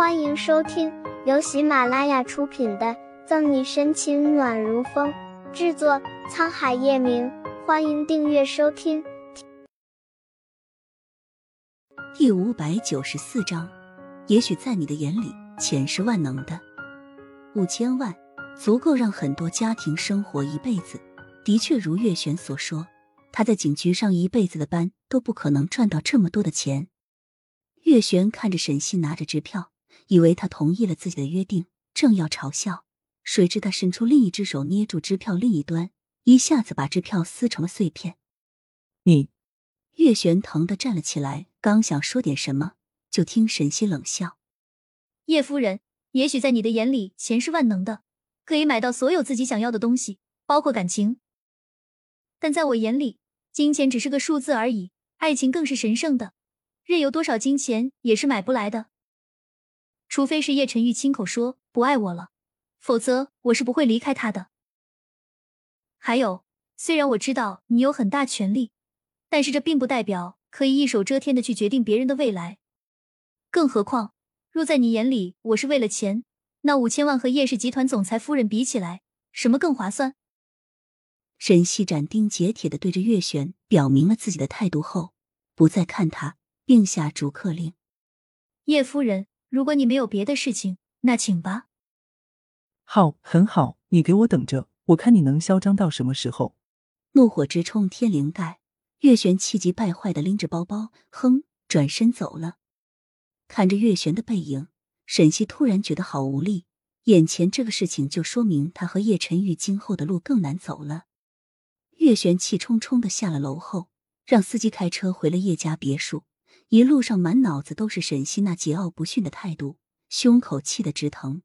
欢迎收听由喜马拉雅出品的《赠你深情暖如风》，制作沧海夜明。欢迎订阅收听。第五百九十四章，也许在你的眼里，钱是万能的，五千万足够让很多家庭生活一辈子。的确，如月璇所说，他在警局上一辈子的班都不可能赚到这么多的钱。月璇看着沈西拿着支票。以为他同意了自己的约定，正要嘲笑，谁知他伸出另一只手捏住支票另一端，一下子把支票撕成了碎片。你，月璇疼的站了起来，刚想说点什么，就听沈西冷笑：“叶夫人，也许在你的眼里，钱是万能的，可以买到所有自己想要的东西，包括感情。但在我眼里，金钱只是个数字而已，爱情更是神圣的，任有多少金钱也是买不来的。”除非是叶晨玉亲口说不爱我了，否则我是不会离开他的。还有，虽然我知道你有很大权力，但是这并不代表可以一手遮天的去决定别人的未来。更何况，若在你眼里我是为了钱，那五千万和叶氏集团总裁夫人比起来，什么更划算？沈西斩钉截铁的对着月璇表明了自己的态度后，不再看他，并下逐客令：叶夫人。如果你没有别的事情，那请吧。好，很好，你给我等着，我看你能嚣张到什么时候。怒火直冲天灵盖，月璇气急败坏的拎着包包，哼，转身走了。看着月璇的背影，沈西突然觉得好无力。眼前这个事情就说明他和叶晨玉今后的路更难走了。月璇气冲冲的下了楼后，让司机开车回了叶家别墅。一路上满脑子都是沈西那桀骜不驯的态度，胸口气得直疼。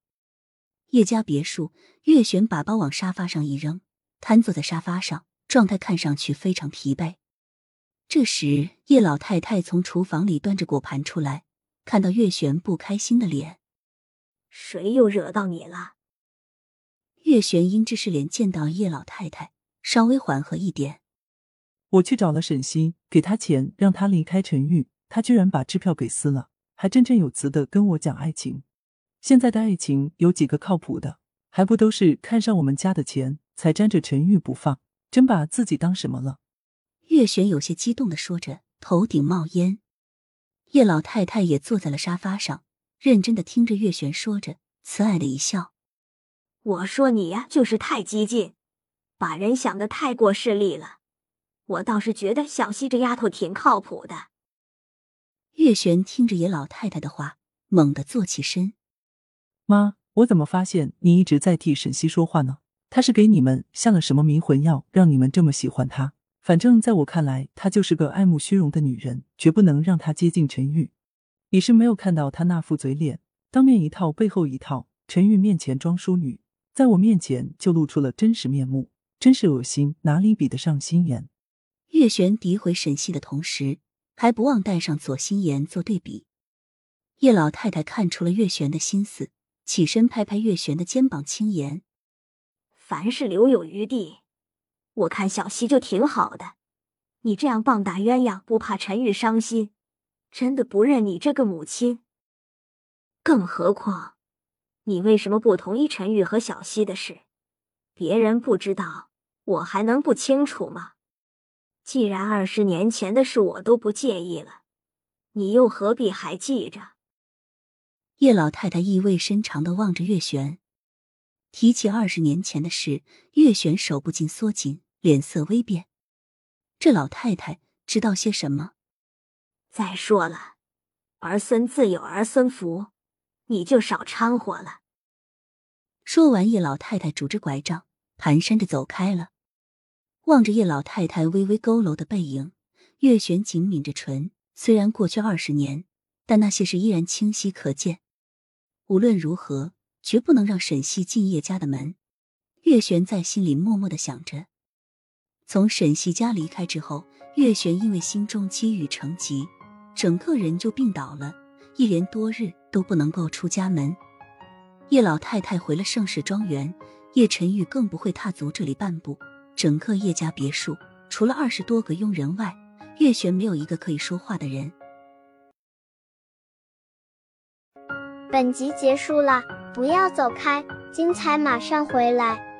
叶家别墅，月璇把包往沙发上一扔，瘫坐在沙发上，状态看上去非常疲惫。这时，叶老太太从厨房里端着果盘出来，看到月璇不开心的脸，谁又惹到你了？月璇因知是脸见到叶老太太，稍微缓和一点。我去找了沈西，给他钱，让他离开陈玉。他居然把支票给撕了，还振振有词的跟我讲爱情。现在的爱情有几个靠谱的？还不都是看上我们家的钱才粘着陈玉不放？真把自己当什么了？月璇有些激动的说着，头顶冒烟。叶老太太也坐在了沙发上，认真的听着月璇说着，慈爱的一笑：“我说你呀，就是太激进，把人想的太过势利了。我倒是觉得小溪这丫头挺靠谱的。”月璇听着野老太太的话，猛地坐起身。妈，我怎么发现你一直在替沈西说话呢？她是给你们下了什么迷魂药，让你们这么喜欢她？反正在我看来，她就是个爱慕虚荣的女人，绝不能让她接近陈玉。你是没有看到她那副嘴脸，当面一套，背后一套。陈玉面前装淑女，在我面前就露出了真实面目，真是恶心，哪里比得上心妍？月璇诋毁沈西的同时。还不忘带上左心言做对比。叶老太太看出了月璇的心思，起身拍拍月璇的肩膀，轻言：“凡事留有余地。我看小溪就挺好的，你这样棒打鸳鸯，不怕陈玉伤心？真的不认你这个母亲？更何况，你为什么不同意陈玉和小溪的事？别人不知道，我还能不清楚吗？”既然二十年前的事我都不介意了，你又何必还记着？叶老太太意味深长的望着月璇，提起二十年前的事，月璇手不禁缩紧，脸色微变。这老太太知道些什么？再说了，儿孙自有儿孙福，你就少掺和了。说完，叶老太太拄着拐杖，蹒跚着走开了。望着叶老太太微微佝偻的背影，月璇紧抿着唇。虽然过去二十年，但那些事依然清晰可见。无论如何，绝不能让沈西进叶家的门。月璇在心里默默的想着。从沈西家离开之后，月璇因为心中积郁成疾，整个人就病倒了，一连多日都不能够出家门。叶老太太回了盛世庄园，叶晨玉更不会踏足这里半步。整个叶家别墅，除了二十多个佣人外，月璇没有一个可以说话的人。本集结束了，不要走开，精彩马上回来。